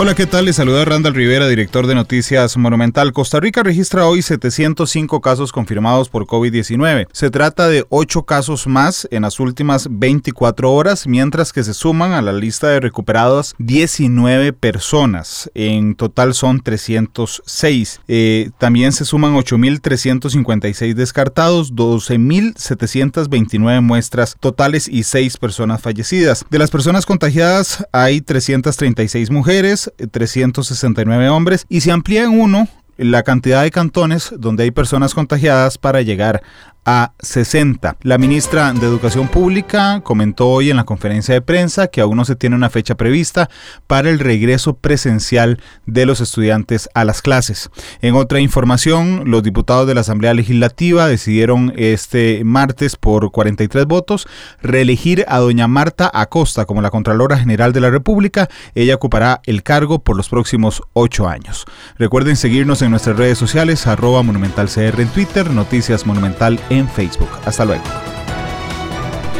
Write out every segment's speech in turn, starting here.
Hola, ¿qué tal? Les saluda Randall Rivera, director de Noticias Monumental. Costa Rica registra hoy 705 casos confirmados por COVID-19. Se trata de 8 casos más en las últimas 24 horas, mientras que se suman a la lista de recuperados 19 personas. En total son 306. Eh, también se suman 8.356 descartados, 12.729 muestras totales y 6 personas fallecidas. De las personas contagiadas hay 336 mujeres, 369 hombres y se amplía en uno la cantidad de cantones donde hay personas contagiadas para llegar a 60. La ministra de Educación Pública comentó hoy en la conferencia de prensa que aún no se tiene una fecha prevista para el regreso presencial de los estudiantes a las clases. En otra información, los diputados de la Asamblea Legislativa decidieron este martes por 43 votos reelegir a doña Marta Acosta como la Contralora General de la República. Ella ocupará el cargo por los próximos ocho años. Recuerden seguirnos en nuestras redes sociales, arroba monumentalcr en Twitter, Noticias Monumental en en Facebook. Hasta luego.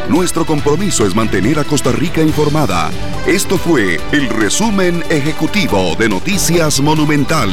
Nuestro compromiso es mantener a Costa Rica informada. Esto fue el resumen ejecutivo de Noticias Monumental.